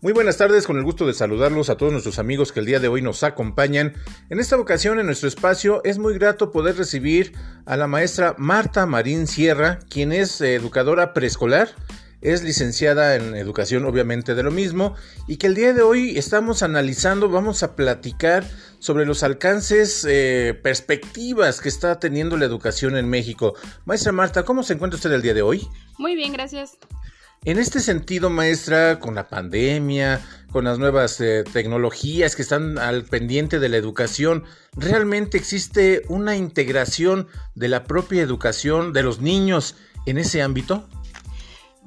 Muy buenas tardes, con el gusto de saludarlos a todos nuestros amigos que el día de hoy nos acompañan. En esta ocasión, en nuestro espacio, es muy grato poder recibir a la maestra Marta Marín Sierra, quien es eh, educadora preescolar, es licenciada en educación, obviamente de lo mismo, y que el día de hoy estamos analizando, vamos a platicar sobre los alcances, eh, perspectivas que está teniendo la educación en México. Maestra Marta, ¿cómo se encuentra usted el día de hoy? Muy bien, gracias. En este sentido, maestra, con la pandemia, con las nuevas eh, tecnologías que están al pendiente de la educación, ¿realmente existe una integración de la propia educación de los niños en ese ámbito?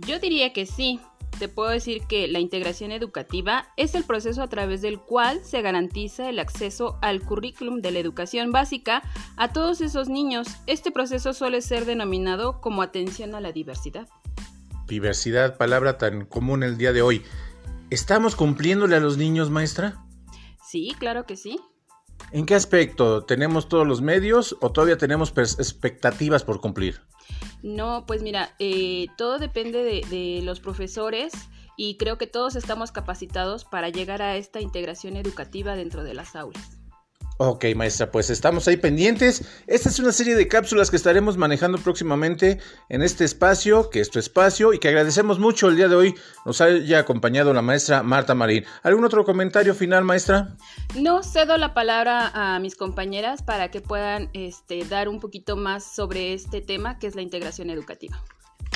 Yo diría que sí. Te puedo decir que la integración educativa es el proceso a través del cual se garantiza el acceso al currículum de la educación básica a todos esos niños. Este proceso suele ser denominado como atención a la diversidad diversidad, palabra tan común el día de hoy. ¿Estamos cumpliéndole a los niños, maestra? Sí, claro que sí. ¿En qué aspecto? ¿Tenemos todos los medios o todavía tenemos expectativas por cumplir? No, pues mira, eh, todo depende de, de los profesores y creo que todos estamos capacitados para llegar a esta integración educativa dentro de las aulas. Ok, maestra, pues estamos ahí pendientes. Esta es una serie de cápsulas que estaremos manejando próximamente en este espacio, que es tu espacio, y que agradecemos mucho el día de hoy nos haya acompañado la maestra Marta Marín. ¿Algún otro comentario final, maestra? No, cedo la palabra a mis compañeras para que puedan este, dar un poquito más sobre este tema, que es la integración educativa.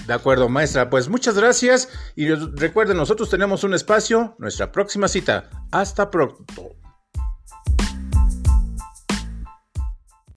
De acuerdo, maestra. Pues muchas gracias y recuerden, nosotros tenemos un espacio, nuestra próxima cita. Hasta pronto.